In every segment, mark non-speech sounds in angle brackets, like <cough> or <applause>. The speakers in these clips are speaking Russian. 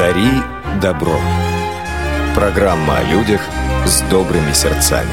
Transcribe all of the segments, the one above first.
Дари добро. Программа о людях с добрыми сердцами.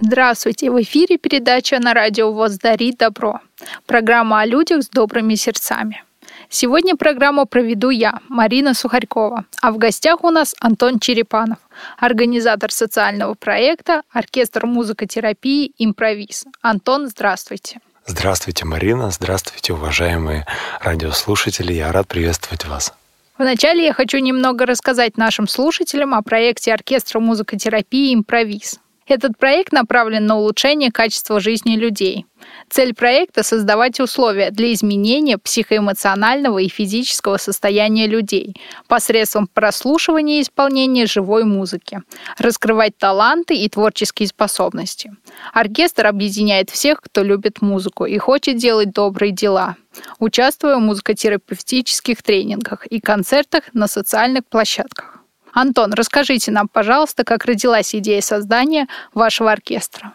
Здравствуйте! В эфире передача на радио ВОЗ «Дари добро». Программа о людях с добрыми сердцами. Сегодня программу проведу я, Марина Сухарькова, а в гостях у нас Антон Черепанов, организатор социального проекта «Оркестр музыкотерапии «Импровиз». Антон, здравствуйте. Здравствуйте, Марина. Здравствуйте, уважаемые радиослушатели. Я рад приветствовать вас. Вначале я хочу немного рассказать нашим слушателям о проекте оркестра музыкотерапии «Импровиз». Этот проект направлен на улучшение качества жизни людей. Цель проекта – создавать условия для изменения психоэмоционального и физического состояния людей посредством прослушивания и исполнения живой музыки, раскрывать таланты и творческие способности. Оркестр объединяет всех, кто любит музыку и хочет делать добрые дела, участвуя в музыкотерапевтических тренингах и концертах на социальных площадках. Антон, расскажите нам, пожалуйста, как родилась идея создания вашего оркестра.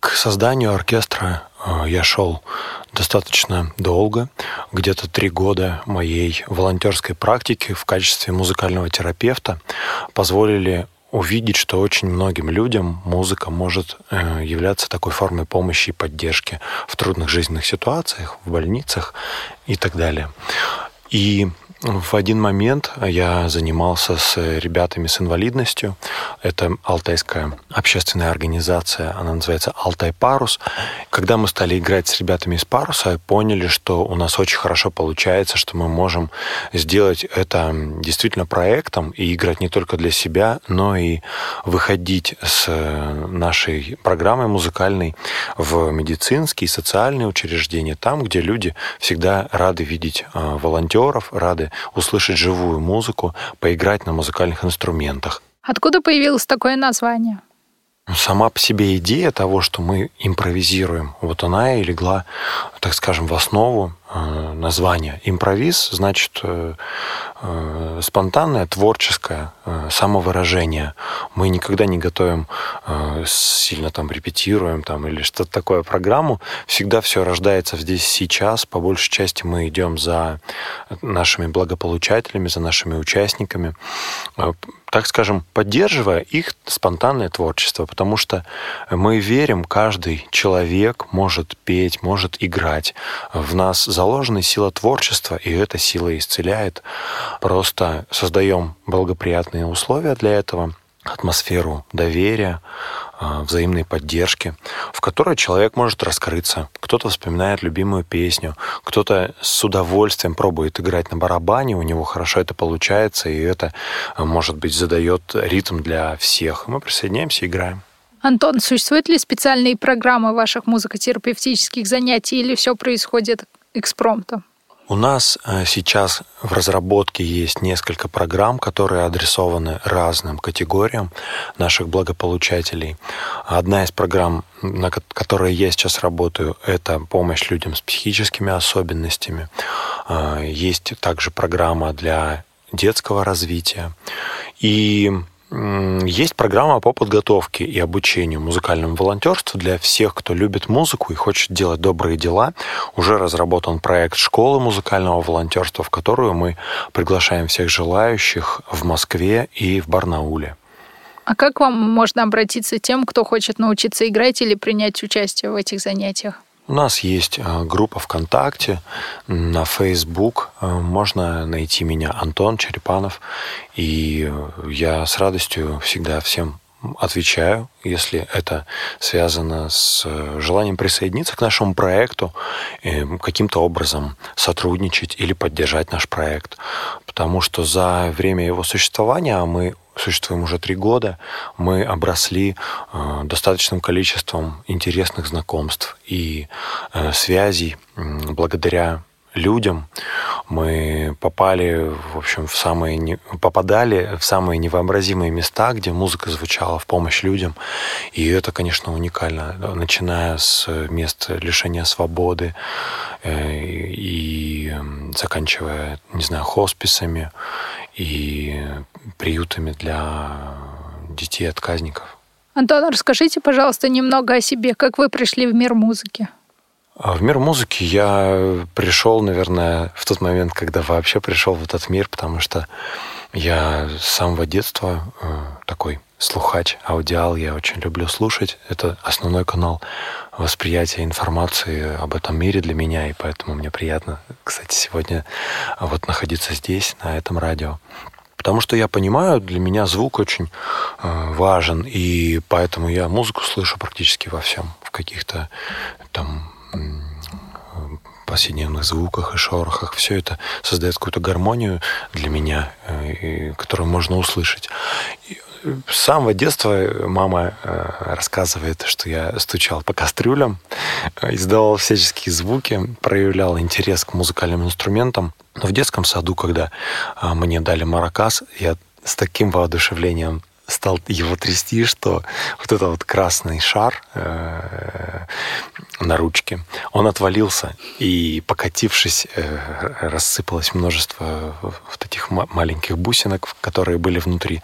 К созданию оркестра э, я шел достаточно долго, где-то три года моей волонтерской практики в качестве музыкального терапевта позволили увидеть, что очень многим людям музыка может э, являться такой формой помощи и поддержки в трудных жизненных ситуациях, в больницах и так далее. И в один момент я занимался с ребятами с инвалидностью. Это алтайская общественная организация, она называется «Алтай Парус». Когда мы стали играть с ребятами из Паруса, поняли, что у нас очень хорошо получается, что мы можем сделать это действительно проектом и играть не только для себя, но и выходить с нашей программой музыкальной в медицинские и социальные учреждения, там, где люди всегда рады видеть а, волонтеров, рады услышать живую музыку, поиграть на музыкальных инструментах. Откуда появилось такое название? Сама по себе идея того, что мы импровизируем, вот она и легла, так скажем, в основу э, названия. Импровиз значит э, э, спонтанное, творческое самовыражение. Мы никогда не готовим, сильно там репетируем там, или что-то такое программу. Всегда все рождается здесь сейчас. По большей части мы идем за нашими благополучателями, за нашими участниками так скажем, поддерживая их спонтанное творчество, потому что мы верим, каждый человек может петь, может играть. В нас заложена сила творчества, и эта сила исцеляет. Просто создаем благоприятные условия для этого, атмосферу доверия, а, взаимной поддержки, в которой человек может раскрыться. Кто-то вспоминает любимую песню, кто-то с удовольствием пробует играть на барабане, у него хорошо это получается, и это, а, может быть, задает ритм для всех. Мы присоединяемся и играем. Антон, существуют ли специальные программы ваших музыкотерапевтических занятий или все происходит экспромтом? У нас э, сейчас в разработке есть несколько программ, которые адресованы разным категориям наших благополучателей. Одна из программ, на которой я сейчас работаю, это помощь людям с психическими особенностями. Э, есть также программа для детского развития. И есть программа по подготовке и обучению музыкальному волонтерству для всех, кто любит музыку и хочет делать добрые дела. Уже разработан проект школы музыкального волонтерства, в которую мы приглашаем всех желающих в Москве и в Барнауле. А как вам можно обратиться тем, кто хочет научиться играть или принять участие в этих занятиях? У нас есть э, группа ВКонтакте, на Facebook. Э, можно найти меня Антон Черепанов. И э, я с радостью всегда всем отвечаю, если это связано с желанием присоединиться к нашему проекту, каким-то образом сотрудничать или поддержать наш проект. Потому что за время его существования мы существуем уже три года, мы обросли э, достаточным количеством интересных знакомств и э, связей благодаря людям. Мы попали, в общем, в самые не... попадали в самые невообразимые места, где музыка звучала в помощь людям. И это, конечно, уникально, начиная с мест лишения свободы э, и заканчивая, не знаю, хосписами и приютами для детей-отказников. Антон, расскажите, пожалуйста, немного о себе. Как вы пришли в мир музыки? А в мир музыки я пришел, наверное, в тот момент, когда вообще пришел в этот мир, потому что я с самого детства э, такой слухач, аудиал, я очень люблю слушать. Это основной канал восприятия информации об этом мире для меня, и поэтому мне приятно, кстати, сегодня вот находиться здесь, на этом радио. Потому что я понимаю, для меня звук очень э, важен, и поэтому я музыку слышу практически во всем, в каких-то там повседневных звуках и шорохах. Все это создает какую-то гармонию для меня, э, которую можно услышать. С самого детства мама э, рассказывает, что я стучал по кастрюлям, издавал всяческие звуки, проявлял интерес к музыкальным инструментам. Но в детском саду, когда а, мне дали маракас, я с таким воодушевлением стал его трясти, что вот этот вот красный шар э, на ручке, он отвалился, и покатившись, э, рассыпалось множество вот этих маленьких бусинок, которые были внутри,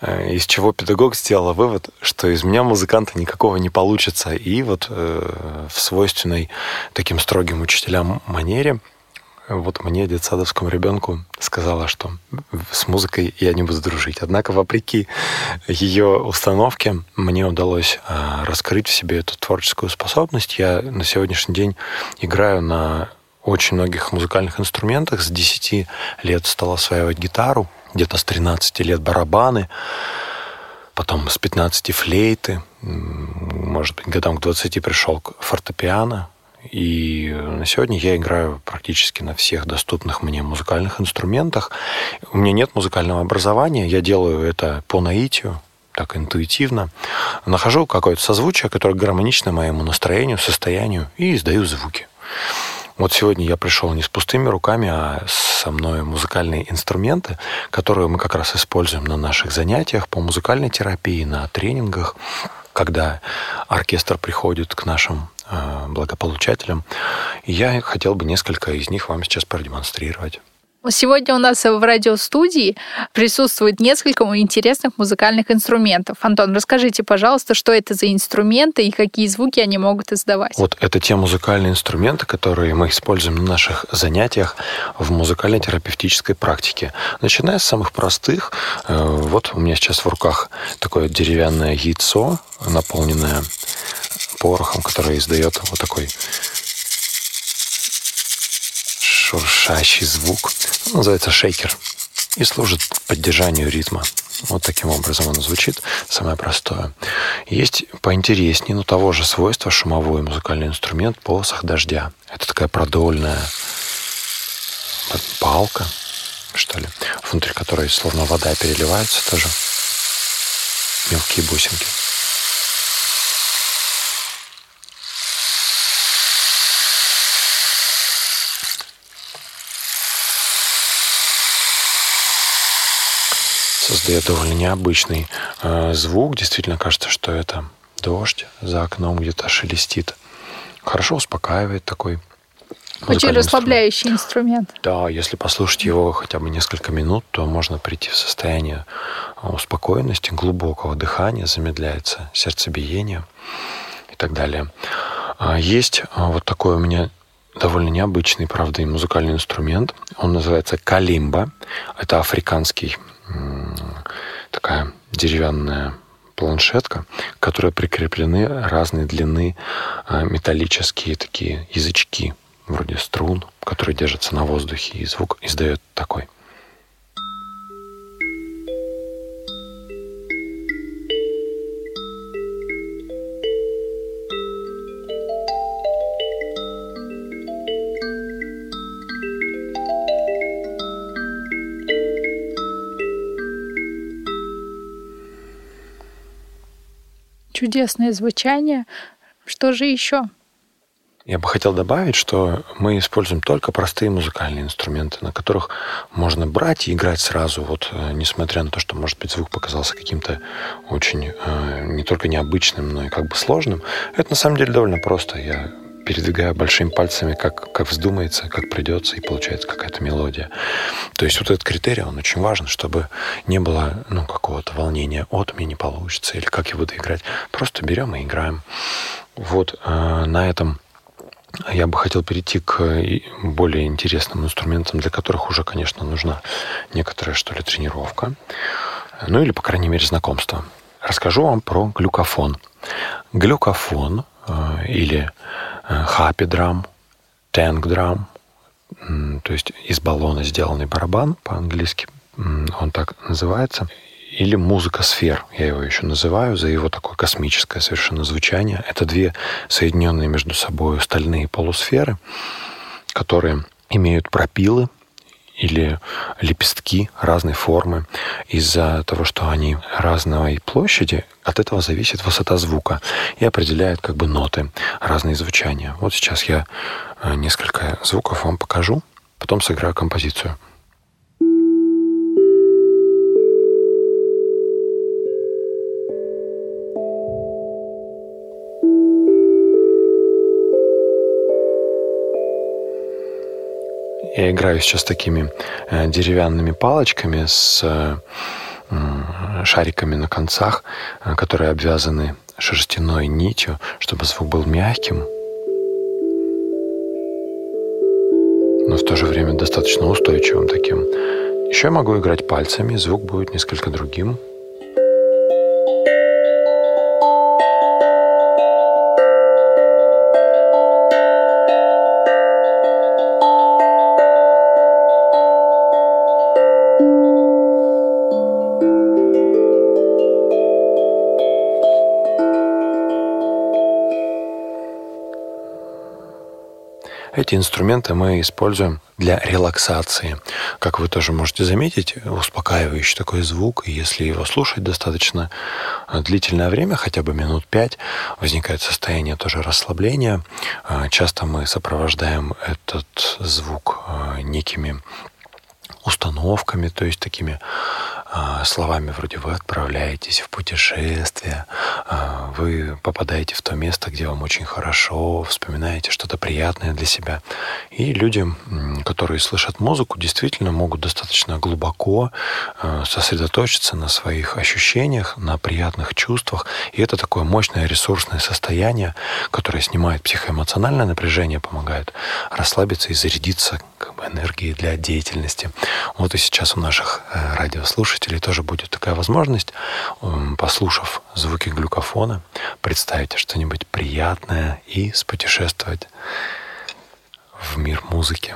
э, из чего педагог сделал вывод, что из меня музыканта никакого не получится, и вот в свойственной таким строгим учителям манере вот мне, детсадовскому ребенку, сказала, что с музыкой я не буду дружить. Однако, вопреки ее установке, мне удалось а, раскрыть в себе эту творческую способность. Я на сегодняшний день играю на очень многих музыкальных инструментах. С 10 лет стал осваивать гитару, где-то с 13 лет барабаны, потом с 15 флейты, может быть, годам к 20 пришел к фортепиано, и на сегодня я играю практически на всех доступных мне музыкальных инструментах. У меня нет музыкального образования, я делаю это по наитию, так интуитивно. Нахожу какое-то созвучие, которое гармонично моему настроению, состоянию, и издаю звуки. Вот сегодня я пришел не с пустыми руками, а со мной музыкальные инструменты, которые мы как раз используем на наших занятиях по музыкальной терапии, на тренингах, когда оркестр приходит к нашим Э, благополучателям. Я хотел бы несколько из них вам сейчас продемонстрировать. Сегодня у нас в радиостудии присутствует несколько интересных музыкальных инструментов. Антон, расскажите, пожалуйста, что это за инструменты и какие звуки они могут издавать? Вот это те музыкальные инструменты, которые мы используем на наших занятиях в музыкально-терапевтической практике. Начиная с самых простых. Э, вот у меня сейчас в руках такое деревянное яйцо, наполненное порохом, который издает вот такой шуршащий звук. Он называется шейкер и служит поддержанию ритма. Вот таким образом он звучит, самое простое. Есть поинтереснее, но того же свойства шумовой музыкальный инструмент полосах дождя. Это такая продольная палка, что ли, внутри которой словно вода переливается тоже мелкие бусинки. Создает довольно необычный э, звук. Действительно кажется, что это дождь за окном где-то шелестит. Хорошо успокаивает такой. Очень расслабляющий инструмент. инструмент. Да, если послушать его хотя бы несколько минут, то можно прийти в состояние э, успокоенности, глубокого дыхания, замедляется сердцебиение и так далее. А есть э, вот такой у меня довольно необычный, правда, и музыкальный инструмент. Он называется калимба. Это африканский такая деревянная планшетка, к которой прикреплены разные длины а, металлические такие язычки, вроде струн, которые держатся на воздухе, и звук издает такой. Чудесное звучание. Что же еще? Я бы хотел добавить, что мы используем только простые музыкальные инструменты, на которых можно брать и играть сразу, вот, э, несмотря на то, что, может быть, звук показался каким-то очень э, не только необычным, но и как бы сложным. Это на самом деле довольно просто. Я передвигаю большими пальцами, как, как вздумается, как придется, и получается какая-то мелодия. То есть вот этот критерий, он очень важен, чтобы не было ну, какого-то волнения, от мне не получится, или как я буду играть. Просто берем и играем. Вот э, на этом я бы хотел перейти к более интересным инструментам, для которых уже, конечно, нужна некоторая, что ли, тренировка. Ну или, по крайней мере, знакомство. Расскажу вам про глюкофон. Глюкофон э, или хапидрам, тэнгдрам, то есть из баллона сделанный барабан по-английски, он так называется, или музыка сфер, я его еще называю, за его такое космическое совершенно звучание. Это две соединенные между собой стальные полусферы, которые имеют пропилы, или лепестки разной формы. Из-за того, что они разной площади, от этого зависит высота звука и определяет как бы ноты, разные звучания. Вот сейчас я э, несколько звуков вам покажу, потом сыграю композицию. Я играю сейчас такими э, деревянными палочками с э, шариками на концах, э, которые обвязаны шерстяной нитью, чтобы звук был мягким, но в то же время достаточно устойчивым таким. Еще я могу играть пальцами, звук будет несколько другим. Эти инструменты мы используем для релаксации. Как вы тоже можете заметить, успокаивающий такой звук, и если его слушать достаточно длительное время, хотя бы минут пять, возникает состояние тоже расслабления. А, часто мы сопровождаем этот звук а, некими установками, то есть такими словами вроде «вы отправляетесь в путешествие», «вы попадаете в то место, где вам очень хорошо», вспоминаете что-то приятное для себя. И люди, которые слышат музыку, действительно могут достаточно глубоко а, сосредоточиться на своих ощущениях, на приятных чувствах. И это такое мощное ресурсное состояние, которое снимает психоэмоциональное напряжение, помогает расслабиться и зарядиться как бы, энергией для деятельности. Вот и сейчас у наших э, радиослушателей слушателей тоже будет такая возможность, послушав звуки глюкофона, представить что-нибудь приятное и спутешествовать в мир музыки.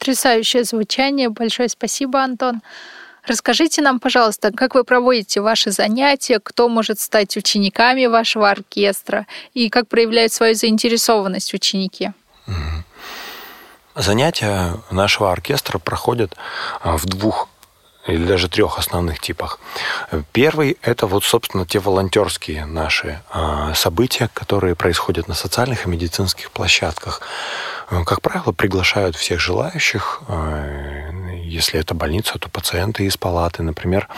Потрясающее звучание. Большое спасибо, Антон. Расскажите нам, пожалуйста, как вы проводите ваши занятия, кто может стать учениками вашего оркестра и как проявляют свою заинтересованность ученики? Занятия нашего оркестра проходят а, в двух или даже трех основных типах. Первый – это вот, собственно, те волонтерские наши а, события, которые происходят на социальных и медицинских площадках. Как правило, приглашают всех желающих. А, если это больница, то пациенты из палаты. Например,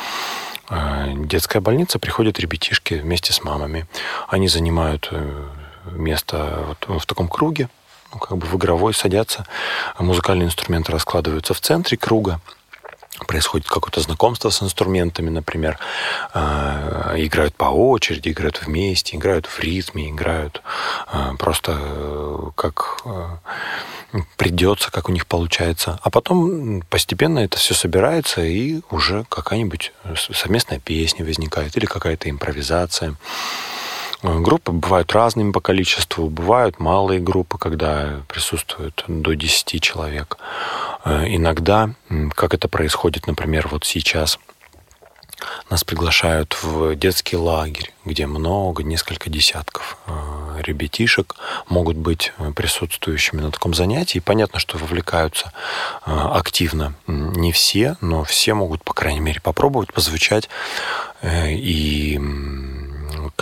а, детская больница, приходят ребятишки вместе с мамами. Они занимают э, место вот в таком круге, ну, как бы в игровой садятся. Музыкальные инструменты раскладываются в центре круга происходит какое-то знакомство с инструментами, например, э, играют по очереди, играют вместе, играют в ритме, играют э, просто э, как придется, как у них получается. А потом постепенно это все собирается, и уже какая-нибудь совместная песня возникает или какая-то импровизация. Группы бывают разными по количеству, бывают малые группы, когда присутствуют до 10 человек. Э, иногда, как это происходит, например, вот сейчас, нас приглашают в детский лагерь, где много, несколько десятков э, ребятишек могут быть присутствующими на таком занятии. И понятно, что вовлекаются э, активно не все, но все могут, по крайней мере, попробовать позвучать. И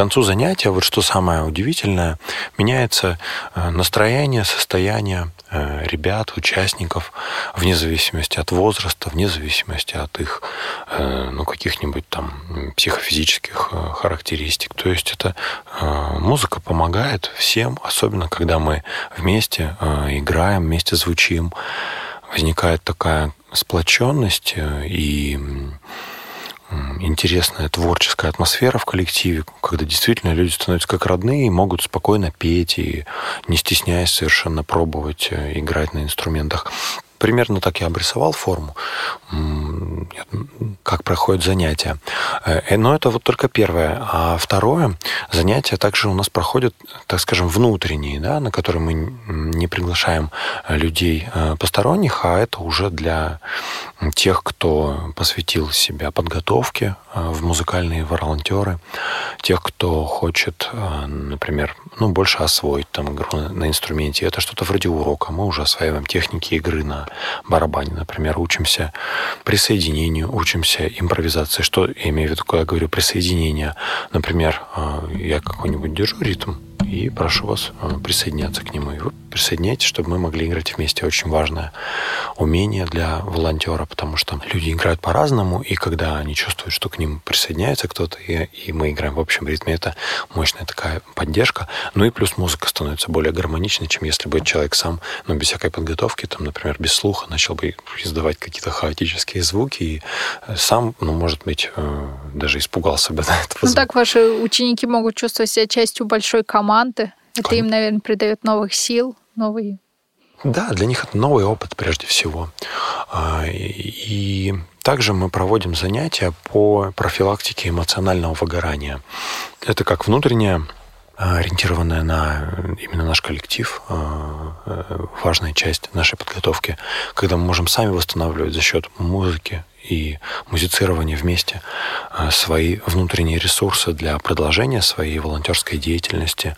концу занятия, вот что самое удивительное, меняется э, настроение, состояние э, ребят, участников, вне зависимости от возраста, вне зависимости от их э, ну, каких-нибудь там психофизических характеристик. То есть это музыка помогает всем, особенно когда мы вместе играем, вместе звучим. Возникает такая сплоченность и интересная творческая атмосфера в коллективе, когда действительно люди становятся как родные и могут спокойно петь и не стесняясь совершенно пробовать э, играть на инструментах. Примерно так я обрисовал форму, как проходят занятия. Э, но это вот только первое. А второе, занятия также у нас проходят, так скажем, внутренние, да, на которые мы не приглашаем людей э, посторонних, а это уже для тех, кто посвятил себя подготовке э, в музыкальные волонтеры, тех, кто хочет, например, ну, больше освоить там игру на инструменте. Это что-то вроде урока. Мы уже осваиваем техники игры на барабане, например, учимся присоединению, учимся импровизации. Что я имею в виду, когда говорю присоединение? Например, э, я какой-нибудь держу ритм, и прошу вас э, присоединяться к нему. И вы присоединяйтесь, чтобы мы могли играть вместе. Очень важное умение для волонтера, потому что люди играют по-разному, и когда они чувствуют, что к ним присоединяется кто-то, и, и мы играем в общем ритме, это мощная такая поддержка. Ну и плюс музыка становится более гармоничной, чем если бы человек сам, ну, без всякой подготовки, там, например, без слуха, начал бы издавать какие-то хаотические звуки, и э, сам, ну, может быть, э, даже испугался бы. <laughs> Да, ну, так ваши ученики могут чувствовать себя частью большой команды. Это им, наверное, придает новых сил, новый да, для них это новый опыт прежде всего. А, и также мы проводим занятия по профилактике эмоционального выгорания. Это как внутренняя ориентированная на именно наш коллектив, а, э, важная часть нашей подготовки, когда мы можем сами восстанавливать за счет музыки и музицирования вместе а, свои внутренние ресурсы для продолжения своей волонтерской деятельности.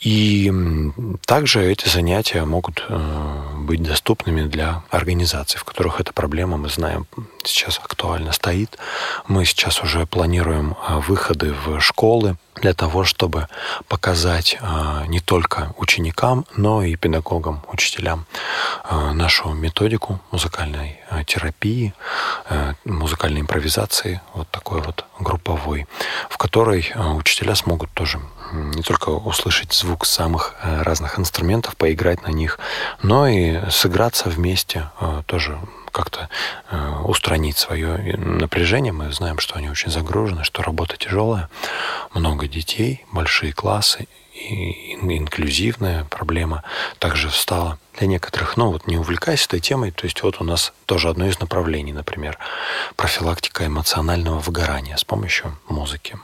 И также эти занятия могут э, быть доступными для организаций, в которых эта проблема, мы знаем, сейчас актуально стоит. Мы сейчас уже планируем э, выходы в школы для того, чтобы показать э, не только ученикам, но и педагогам, учителям нашу методику музыкальной терапии, музыкальной импровизации, вот такой вот групповой, в которой учителя смогут тоже не только услышать звук самых разных инструментов, поиграть на них, но и сыграться вместе, тоже как-то э, устранить свое напряжение. Мы знаем, что они очень загружены, что работа тяжелая, много детей, большие классы, и инклюзивная проблема также встала для некоторых. Ну вот не увлекайся этой темой, то есть вот у нас тоже одно из направлений, например, профилактика эмоционального выгорания с помощью музыки.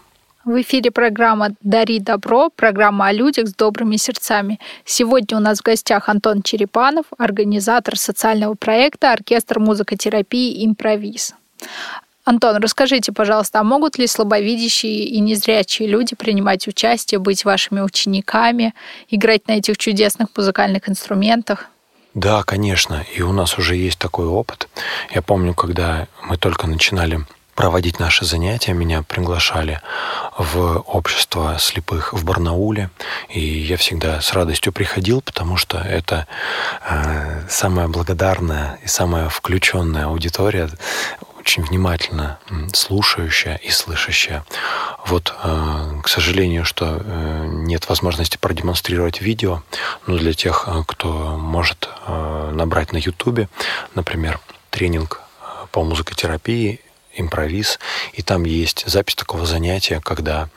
В эфире программа «Дари добро», программа о людях с добрыми сердцами. Сегодня у нас в гостях Антон Черепанов, организатор социального проекта «Оркестр музыкотерапии «Импровиз». Антон, расскажите, пожалуйста, а могут ли слабовидящие и незрячие люди принимать участие, быть вашими учениками, играть на этих чудесных музыкальных инструментах? Да, конечно. И у нас уже есть такой опыт. Я помню, когда мы только начинали проводить наши занятия, меня приглашали в общество слепых в Барнауле, и я всегда с радостью приходил, потому что это э, самая благодарная и самая включенная аудитория, очень внимательно слушающая и слышащая. Вот, э, к сожалению, что э, нет возможности продемонстрировать видео, но для тех, э, кто может э, набрать на Ютубе, например, тренинг э, по музыкотерапии импровиз, и там есть запись такого занятия, когда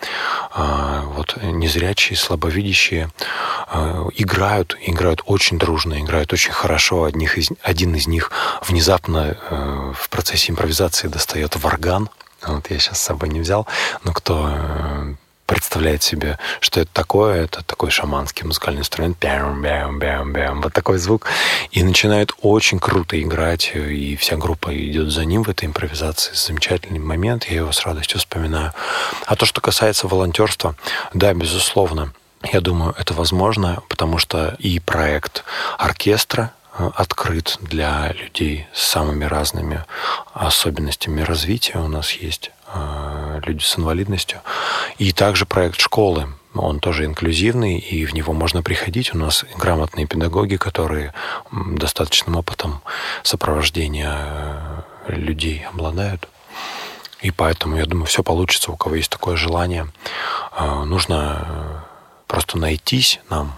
э, вот незрячие, слабовидящие э, играют, играют очень дружно, играют очень хорошо. Одних из, один из них внезапно э, в процессе импровизации достает варган, вот я сейчас с собой не взял, но кто э, представляет себе, что это такое, это такой шаманский музыкальный инструмент, бям, бям, бям, бям, вот такой звук, и начинает очень круто играть, и вся группа идет за ним в этой импровизации. Замечательный момент, я его с радостью вспоминаю. А то, что касается волонтерства, да, безусловно, я думаю, это возможно, потому что и проект оркестра, э, открыт для людей с самыми разными особенностями развития. У нас есть люди с инвалидностью. И также проект школы. Он тоже инклюзивный, и в него можно приходить. У нас грамотные педагоги, которые достаточным опытом сопровождения э, людей обладают. И поэтому, я думаю, все получится, у кого есть такое желание. Э, нужно просто найтись нам,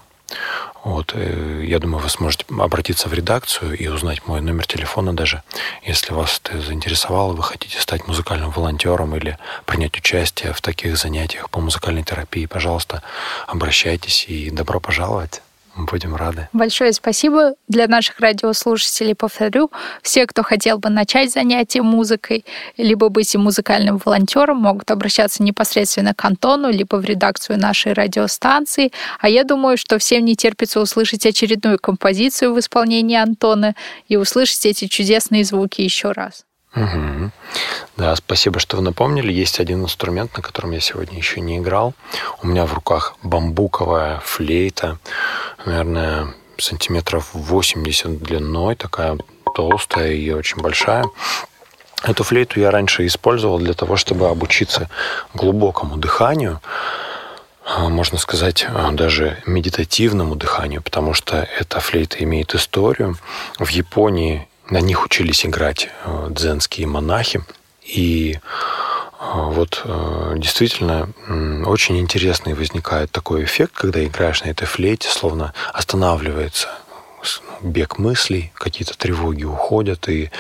вот, э, я думаю, вы сможете обратиться в редакцию и узнать мой номер телефона даже, если вас это заинтересовало, вы хотите стать музыкальным волонтером или принять участие в таких занятиях по музыкальной терапии, пожалуйста, обращайтесь и добро пожаловать. Будем рады. Большое спасибо для наших радиослушателей. Повторю, все, кто хотел бы начать занятие музыкой, либо быть музыкальным волонтером, могут обращаться непосредственно к Антону, либо в редакцию нашей радиостанции. А я думаю, что всем не терпится услышать очередную композицию в исполнении Антона и услышать эти чудесные звуки еще раз. Угу. Да, спасибо, что вы напомнили. Есть один инструмент, на котором я сегодня еще не играл. У меня в руках бамбуковая флейта, наверное, сантиметров 80 длиной, такая толстая и очень большая. Эту флейту я раньше использовал для того, чтобы обучиться глубокому дыханию, а, можно сказать, а, даже медитативному дыханию, потому что эта флейта имеет историю. В Японии на них учились играть э, дзенские монахи. И э, вот э, действительно очень интересный возникает такой эффект, когда играешь на этой флейте, словно останавливается бег мыслей, какие-то тревоги уходят, и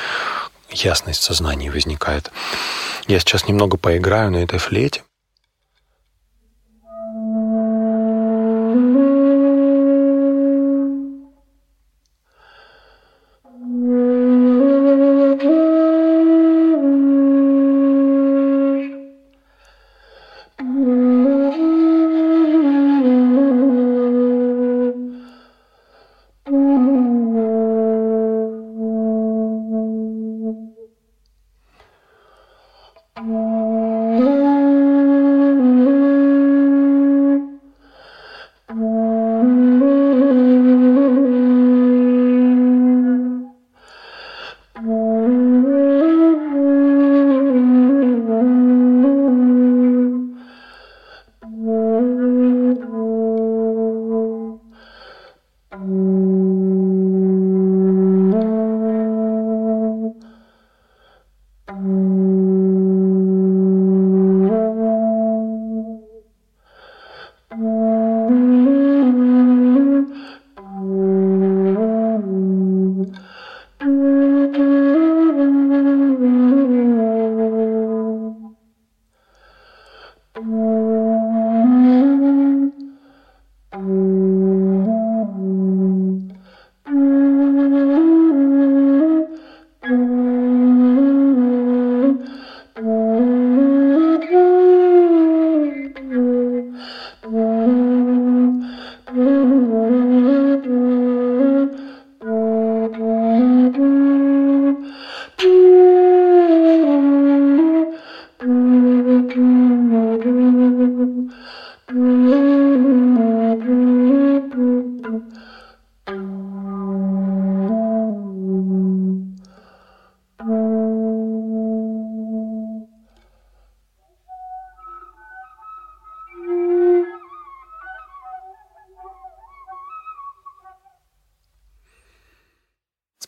ясность сознания возникает. Я сейчас немного поиграю на этой флейте.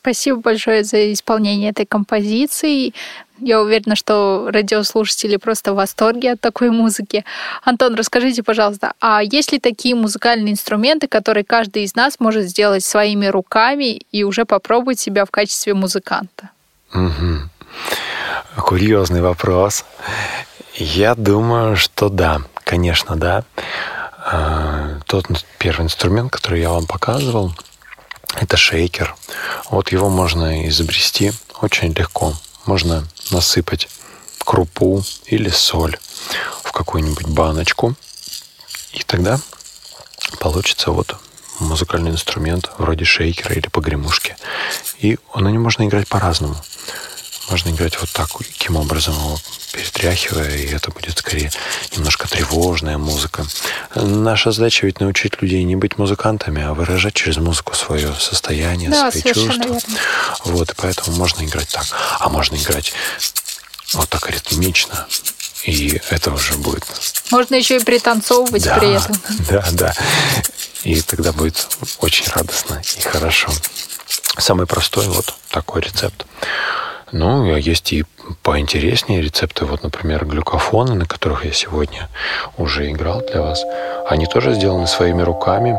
Спасибо большое за исполнение этой композиции. Я уверена, что радиослушатели просто в восторге от такой музыки. Антон, расскажите, пожалуйста, а есть ли такие музыкальные инструменты, которые каждый из нас может сделать своими руками и уже попробовать себя в качестве музыканта? Угу. Курьезный вопрос. Я думаю, что да, конечно, да. А, тот первый инструмент, который я вам показывал, это шейкер. Вот его можно изобрести очень легко. Можно насыпать крупу или соль в какую-нибудь баночку. И тогда получится вот музыкальный инструмент вроде шейкера или погремушки. И на нем можно играть по-разному. Можно играть вот так, таким образом, его перетряхивая, и это будет скорее немножко тревожная музыка. Наша задача ведь научить людей не быть музыкантами, а выражать через музыку свое состояние, да, свои чувства. Верно. Вот, и поэтому можно играть так. А можно играть вот так ритмично, и это уже будет... Можно еще и пританцовывать да, при этом. Да, да. И тогда будет очень радостно и хорошо. Самый простой вот такой рецепт. Ну, а есть и поинтереснее рецепты. Вот, например, глюкофоны, на которых я сегодня уже играл для вас. Они тоже сделаны своими руками.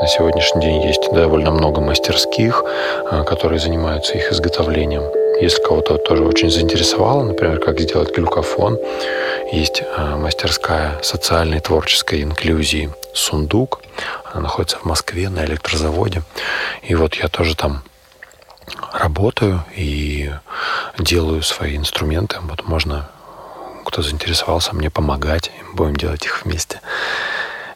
На сегодняшний день есть довольно много мастерских, а, которые занимаются их изготовлением. Если кого-то тоже очень заинтересовало, например, как сделать глюкофон, есть а, мастерская социальной творческой инклюзии «Сундук». Она находится в Москве на электрозаводе. И вот я тоже там работаю и делаю свои инструменты. Вот можно, кто заинтересовался, мне помогать, будем делать их вместе.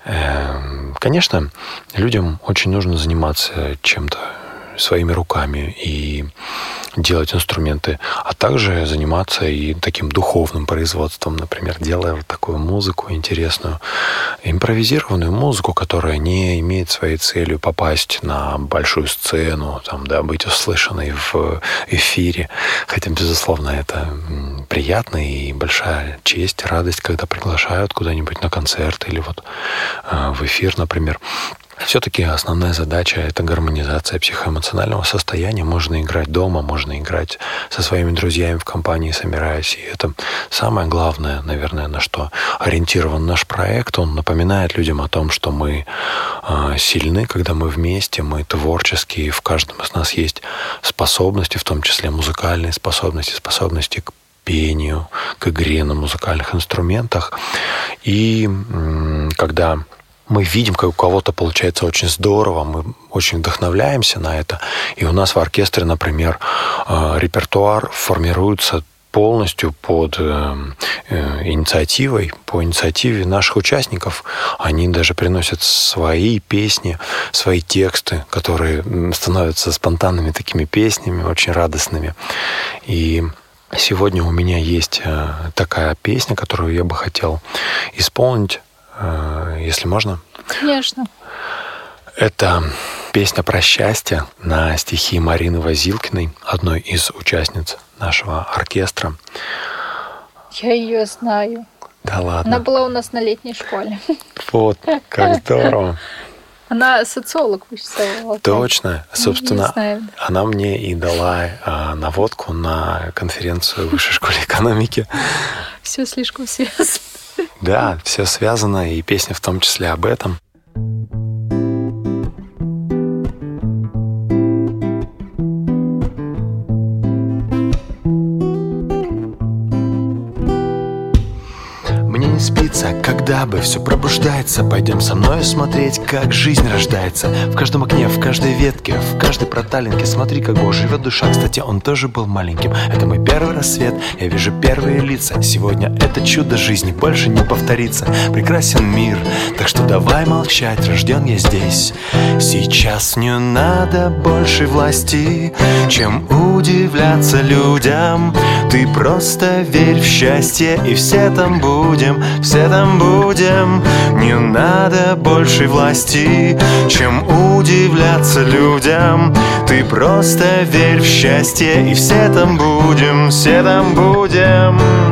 Эм, конечно, людям очень нужно заниматься чем-то своими руками и делать инструменты, а также заниматься и таким духовным производством, например, делая вот такую музыку интересную, импровизированную музыку, которая не имеет своей целью попасть на большую сцену, там, да, быть услышанной в эфире. Хотя, безусловно, это приятно и большая честь, радость, когда приглашают куда-нибудь на концерт или вот э, в эфир, например. Все-таки основная задача – это гармонизация психоэмоционального состояния. Можно играть дома, можно играть со своими друзьями в компании, собираясь. И это самое главное, наверное, на что ориентирован наш проект. Он напоминает людям о том, что мы э, сильны, когда мы вместе, мы творческие, в каждом из нас есть способности, в том числе музыкальные способности, способности к пению, к игре на музыкальных инструментах. И когда мы видим, как у кого-то получается очень здорово, мы очень вдохновляемся на это. И у нас в оркестре, например, э, репертуар формируется полностью под э, э, инициативой, по инициативе наших участников. Они даже приносят свои песни, свои тексты, которые становятся спонтанными такими песнями, очень радостными. И сегодня у меня есть такая песня, которую я бы хотел исполнить если можно. Конечно. Это песня про счастье на стихи Марины Возилкиной, одной из участниц нашего оркестра. Я ее знаю. Да ладно. Она была у нас на летней школе. Вот, как здорово. Она социолог вычислила. Точно. Собственно, она мне и дала а, наводку на конференцию Высшей школы экономики. Все слишком связано. Да, все связано, и песня в том числе об этом. Когда бы все пробуждается Пойдем со мной смотреть, как жизнь рождается. В каждом окне, в каждой ветке, в каждой проталинке. Смотри, как Бог живет душа, кстати, он тоже был маленьким. Это мой первый рассвет, я вижу первые лица. Сегодня это чудо жизни. Больше не повторится. Прекрасен мир, так что давай молчать, рожден я здесь. Сейчас не надо больше власти, чем удивляться людям. Ты просто верь в счастье, и все там будем все там будем Не надо больше власти, чем удивляться людям. Ты просто верь в счастье, и все там будем, все там будем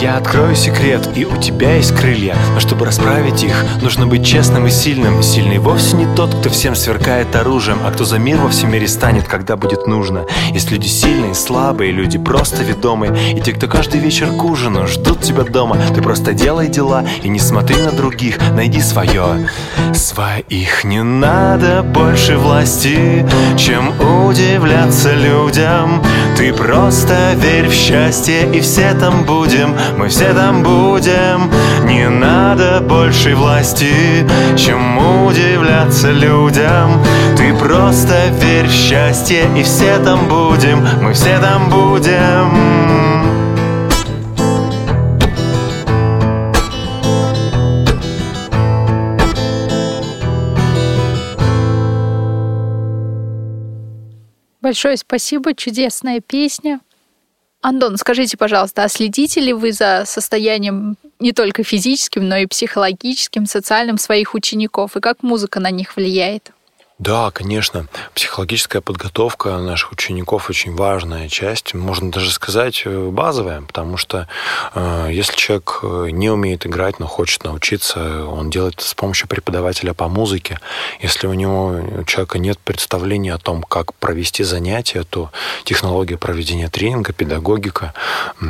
Я открою секрет, и у тебя есть крылья. Но чтобы расправить их, нужно быть честным и сильным. Сильный вовсе не тот, кто всем сверкает оружием А кто за мир во всем мире станет, когда будет нужно. Есть люди сильные, слабые, люди просто ведомые. И те, кто каждый вечер к ужину ждут тебя дома. Ты просто делай дела и не смотри на других. Найди свое. Своих не надо больше власти Чем удивляться людям. Ты просто верь в счастье и все там будем Мы все там будем. Не надо больше власти Чем удивляться людям. Ты просто верь в счастье и все там будем. Мы все там будем. Большое спасибо, чудесная песня. Антон, скажите, пожалуйста, а следите ли вы за состоянием не только физическим, но и психологическим, социальным своих учеников, и как музыка на них влияет? Да, конечно. Психологическая подготовка наших учеников очень важная часть, можно даже сказать э, базовая, потому что э, если человек э, не умеет играть, но хочет научиться, он делает это с помощью преподавателя по музыке. Если у него у человека нет представления о том, как провести занятия, то технология проведения тренинга, педагогика э,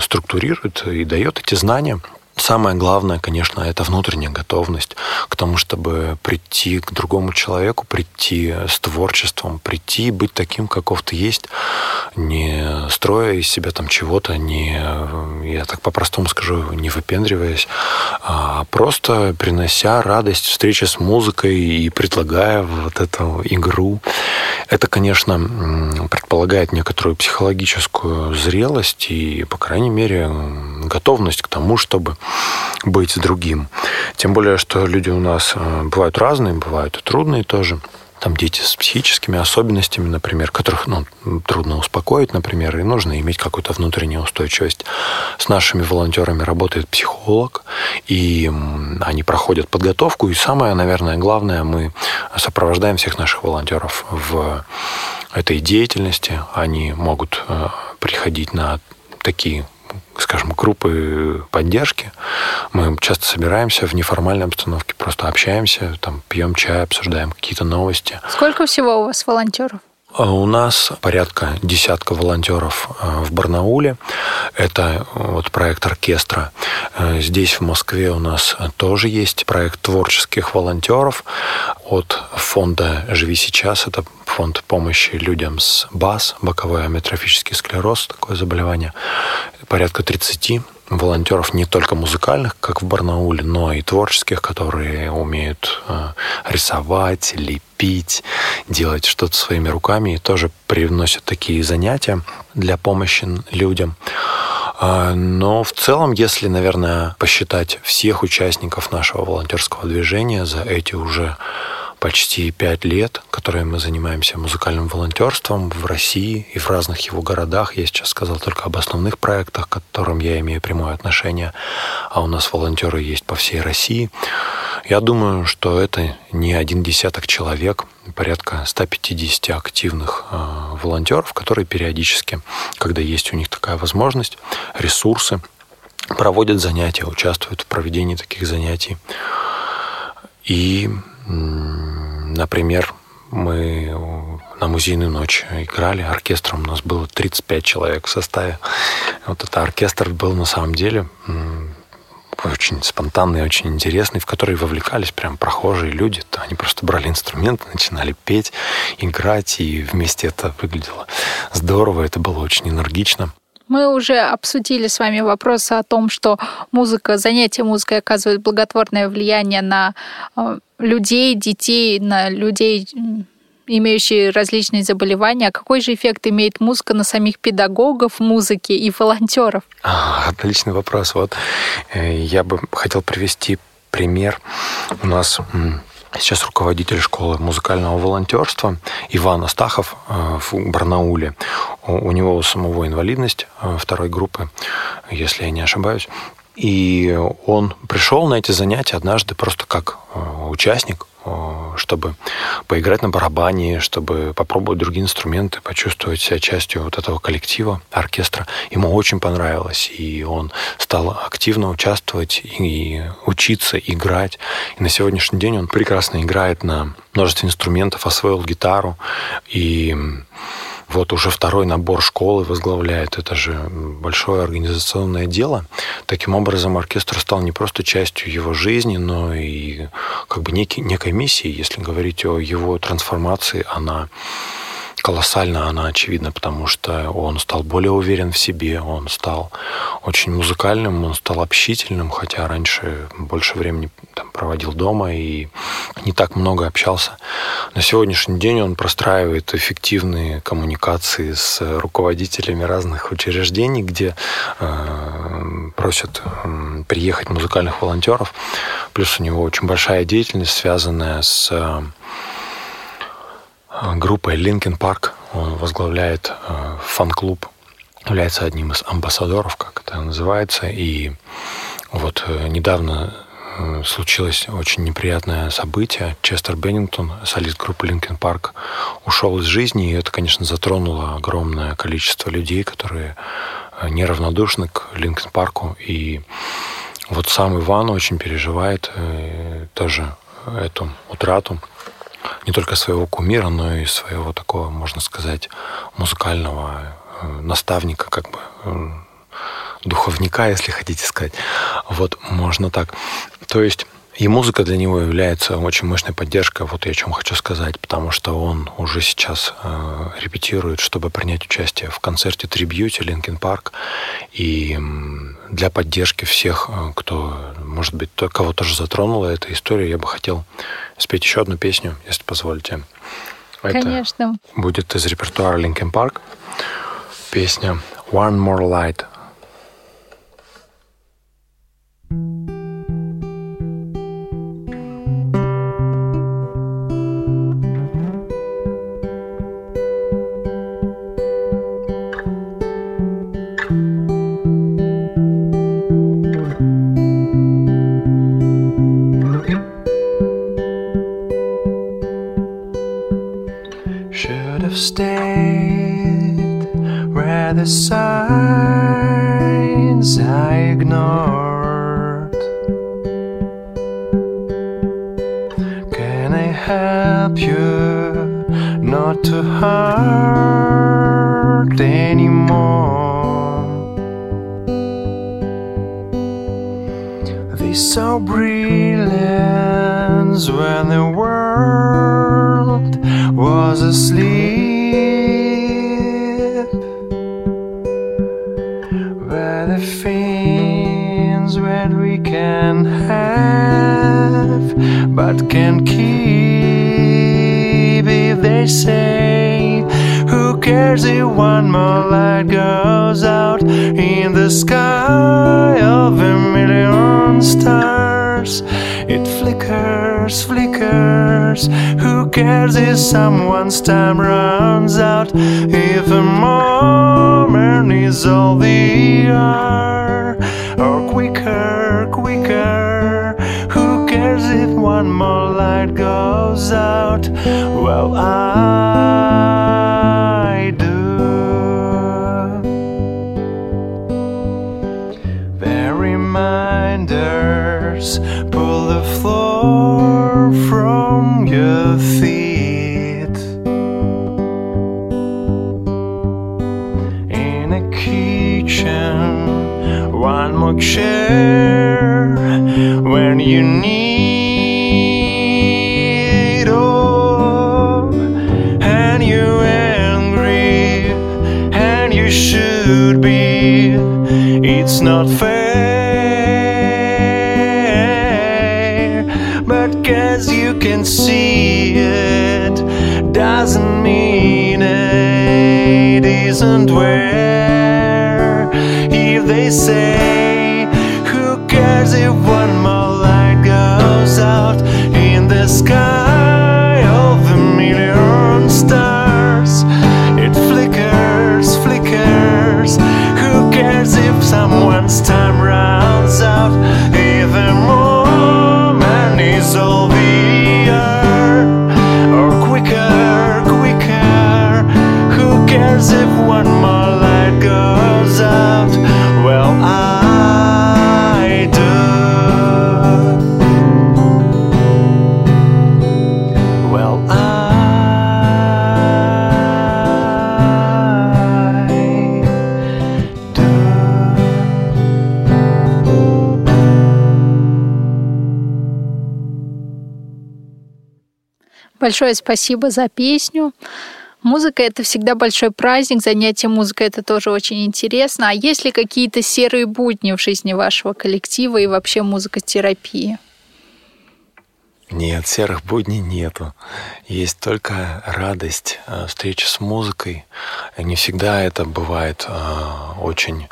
структурирует и дает эти знания. Самое главное, конечно, это внутренняя готовность к тому, чтобы прийти к другому человеку, прийти с творчеством, прийти и быть таким, каков ты есть, не строя из себя там чего-то, не, я так по-простому скажу, не выпендриваясь, а просто принося радость встречи с музыкой и предлагая вот эту игру. Это, конечно, предполагает некоторую психологическую зрелость и, по крайней мере, готовность к тому, чтобы быть другим. Тем более, что люди у нас э, бывают разные, бывают и трудные тоже там дети с психическими особенностями, например, которых ну, трудно успокоить, например, и нужно иметь какую-то внутреннюю устойчивость. С нашими волонтерами работает психолог, и они проходят подготовку. И самое, наверное, главное, мы сопровождаем всех наших волонтеров в этой деятельности. Они могут э, приходить на такие скажем, группы поддержки. Мы часто собираемся в неформальной обстановке, просто общаемся, там, пьем чай, обсуждаем какие-то новости. Сколько всего у вас волонтеров? А у нас порядка десятка волонтеров э, в Барнауле. Это вот проект оркестра. Э, здесь, в Москве, у нас тоже есть проект творческих волонтеров от фонда «Живи сейчас». Это фонд помощи людям с БАС, боковой амиотрофический склероз, такое заболевание. Порядка 30 волонтеров не только музыкальных, как в Барнауле, но и творческих, которые умеют э, рисовать, лепить, делать что-то своими руками и тоже привносят такие занятия для помощи людям. А, но в целом, если, наверное, посчитать всех участников нашего волонтерского движения за эти уже почти пять лет, которые мы занимаемся музыкальным волонтерством в России и в разных его городах. Я сейчас сказал только об основных проектах, к которым я имею прямое отношение, а у нас волонтеры есть по всей России. Я думаю, что это не один десяток человек, порядка 150 активных э, волонтеров, которые периодически, когда есть у них такая возможность, ресурсы, проводят занятия, участвуют в проведении таких занятий. И Например, мы на музейную ночь играли оркестром. У нас было 35 человек в составе. Вот это оркестр был на самом деле очень спонтанный, очень интересный, в который вовлекались прям прохожие люди. То они просто брали инструменты, начинали петь, играть, и вместе это выглядело здорово, это было очень энергично. Мы уже обсудили с вами вопросы о том, что музыка, занятие музыкой оказывает благотворное влияние на э, людей, детей, на людей, имеющие различные заболевания. А какой же эффект имеет музыка на самих педагогов музыки и волонтеров? А, отличный вопрос. Вот э, я бы хотел привести пример. У нас Сейчас руководитель школы музыкального волонтерства Иван Астахов э, в Барнауле. У него у самого инвалидность э, второй группы, если я не ошибаюсь. И он пришел на эти занятия однажды просто как э, участник – чтобы поиграть на барабане, чтобы попробовать другие инструменты, почувствовать себя частью вот этого коллектива, оркестра. Ему очень понравилось, и он стал активно участвовать и учиться играть. И на сегодняшний день он прекрасно играет на множестве инструментов, освоил гитару и вот уже второй набор школы возглавляет. Это же большое организационное дело. Таким образом, оркестр стал не просто частью его жизни, но и как бы некий, некой миссией. Если говорить о его трансформации, она колоссально она очевидна, потому что он стал более уверен в себе, он стал очень музыкальным, он стал общительным, хотя раньше больше времени там, проводил дома и не так много общался. На сегодняшний день он простраивает эффективные коммуникации с руководителями разных учреждений, где э, просят э, приехать музыкальных волонтеров. Плюс у него очень большая деятельность, связанная с э, группой Linkin Park. Он возглавляет э, фан-клуб, является одним из амбассадоров, как это называется. И вот э, недавно э, случилось очень неприятное событие. Честер Беннингтон, солист группы Linkin Park, ушел из жизни, и это, конечно, затронуло огромное количество людей, которые неравнодушны к Linkin Парку. И вот сам Иван очень переживает тоже эту утрату не только своего кумира, но и своего такого, можно сказать, музыкального э, наставника, как бы э, духовника, если хотите сказать. Вот можно так. То есть и музыка для него является очень мощной поддержкой, вот я о чем хочу сказать, потому что он уже сейчас э, репетирует, чтобы принять участие в концерте трибьюте Линкен Парк. И для поддержки всех, э, кто, может быть, то, кого тоже затронула эта история, я бы хотел спеть еще одну песню, если позволите. Конечно. Это будет из репертуара Линкен Парк. Песня One More Light state where the signs I ignored. Can I help you not to hurt anymore? These so brilliant when cares if one more light goes out in the sky of a million stars? It flickers, flickers. Who cares if someone's time runs out? If a moment is all the are? or quicker, quicker. Who cares if one more light goes out? Well, I. pull the floor from your feet. In a kitchen one more chair. When you need can see it doesn't mean it isn't where. If they say Большое спасибо за песню. Музыка — это всегда большой праздник, занятие музыкой — это тоже очень интересно. А есть ли какие-то серые будни в жизни вашего коллектива и вообще музыкотерапии? Нет, серых будней нету. Есть только радость, э, встреча с музыкой. Не всегда это бывает э, очень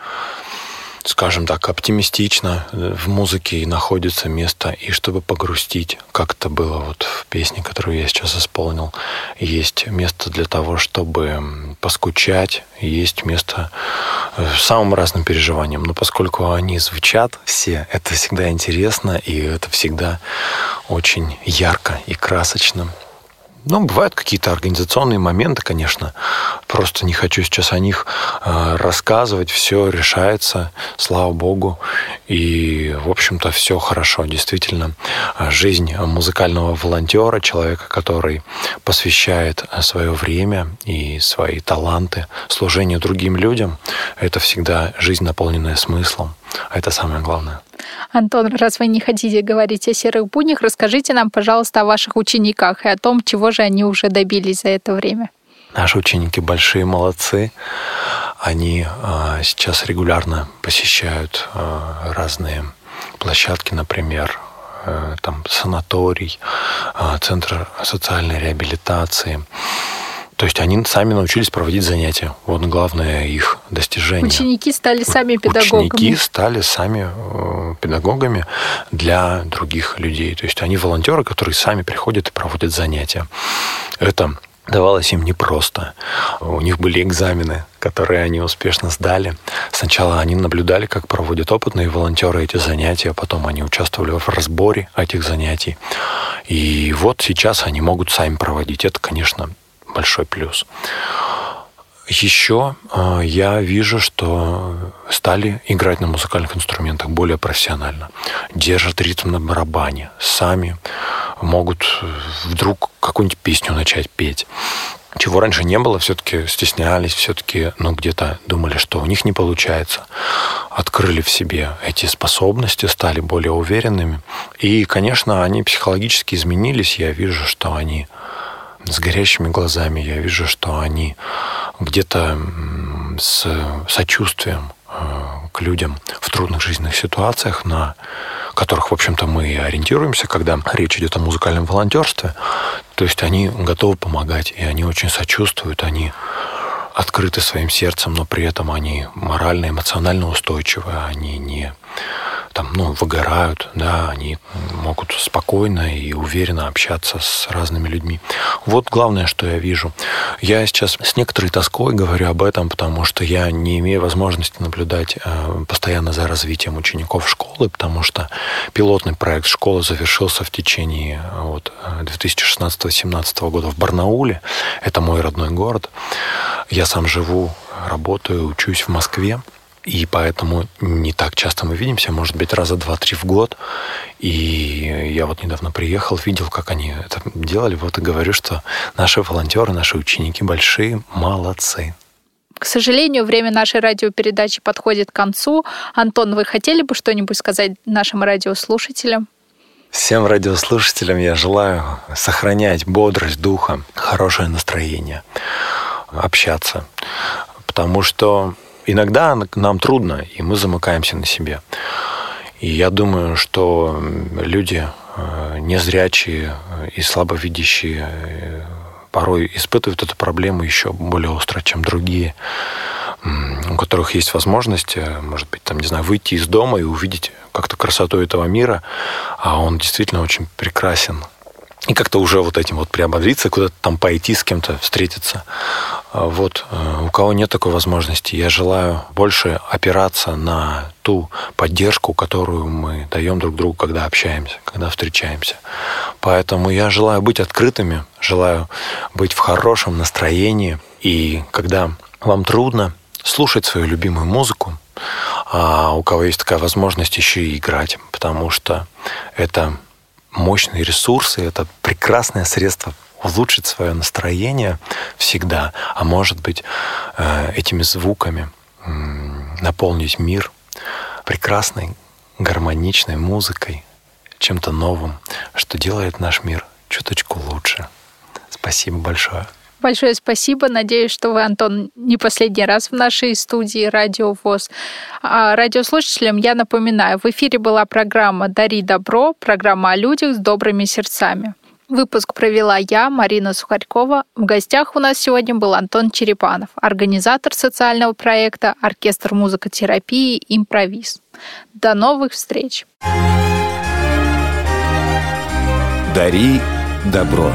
скажем так, оптимистично в музыке находится место, и чтобы погрустить, как это было вот в песне, которую я сейчас исполнил, есть место для того, чтобы поскучать, есть место э, самым разным переживаниям. Но поскольку они звучат все, это всегда интересно, и это всегда очень ярко и красочно. Ну, бывают какие-то организационные моменты, конечно. Просто не хочу сейчас о них э, рассказывать. Все решается, слава богу. И, в общем-то, все хорошо. Действительно, жизнь музыкального волонтера, человека, который посвящает свое время и свои таланты служению другим людям, это всегда жизнь, наполненная смыслом. А это самое главное. Антон, раз вы не хотите говорить о серых буднях, расскажите нам, пожалуйста, о ваших учениках и о том, чего же они уже добились за это время. Наши ученики большие молодцы. Они э, сейчас регулярно посещают э, разные площадки, например, э, там санаторий, э, центр социальной реабилитации. То есть они сами научились проводить занятия. Вот главное их достижение. Ученики стали сами педагогами. Ученики стали сами э, педагогами для других людей. То есть они волонтеры, которые сами приходят и проводят занятия. Это давалось им непросто. У них были экзамены, которые они успешно сдали. Сначала они наблюдали, как проводят опытные волонтеры эти занятия, потом они участвовали в разборе этих занятий. И вот сейчас они могут сами проводить. Это, конечно, большой плюс. Еще э, я вижу, что стали играть на музыкальных инструментах более профессионально. Держат ритм на барабане, сами могут вдруг какую-нибудь песню начать петь. Чего раньше не было, все-таки стеснялись, все-таки, ну, где-то думали, что у них не получается. Открыли в себе эти способности, стали более уверенными. И, конечно, они психологически изменились. Я вижу, что они с горящими глазами. Я вижу, что они где-то с сочувствием э, к людям в трудных жизненных ситуациях, на которых, в общем-то, мы ориентируемся, когда речь идет о музыкальном волонтерстве. То есть они готовы помогать, и они очень сочувствуют, они открыты своим сердцем, но при этом они морально, эмоционально устойчивы, они не там, ну, выгорают, да, они могут спокойно и уверенно общаться с разными людьми. Вот главное, что я вижу. Я сейчас с некоторой тоской говорю об этом, потому что я не имею возможности наблюдать э, постоянно за развитием учеников школы, потому что пилотный проект школы завершился в течение вот, 2016-2017 года в Барнауле. Это мой родной город. Я сам живу, работаю, учусь в Москве. И поэтому не так часто мы видимся, может быть, раза два-три в год. И я вот недавно приехал, видел, как они это делали. Вот и говорю, что наши волонтеры, наши ученики большие молодцы. К сожалению, время нашей радиопередачи подходит к концу. Антон, вы хотели бы что-нибудь сказать нашим радиослушателям? Всем радиослушателям я желаю сохранять бодрость духа, хорошее настроение, общаться. Потому что иногда нам трудно, и мы замыкаемся на себе. И я думаю, что люди э, незрячие и слабовидящие э, порой испытывают эту проблему еще более остро, чем другие, у которых есть возможность, э, может быть, там, не знаю, выйти из дома и увидеть как-то красоту этого мира, а он действительно очень прекрасен, и как-то уже вот этим вот приободриться, куда-то там пойти с кем-то, встретиться. А вот э, у кого нет такой возможности, я желаю больше опираться на ту поддержку, которую мы даем друг другу, когда общаемся, когда встречаемся. Поэтому я желаю быть открытыми, желаю быть в хорошем настроении. И когда вам трудно, слушать свою любимую музыку, а у кого есть такая возможность еще и играть, потому что это мощные ресурсы, это прекрасное средство улучшить свое настроение всегда, а может быть э, этими звуками наполнить мир прекрасной, гармоничной музыкой, чем-то новым, что делает наш мир чуточку лучше. Спасибо большое. Большое спасибо. Надеюсь, что вы, Антон, не последний раз в нашей студии Радио ВОЗ. А радиослушателям я напоминаю, в эфире была программа «Дари добро», программа о людях с добрыми сердцами. Выпуск провела я, Марина Сухарькова. В гостях у нас сегодня был Антон Черепанов, организатор социального проекта «Оркестр музыкотерапии «Импровиз». До новых встреч! Дари добро.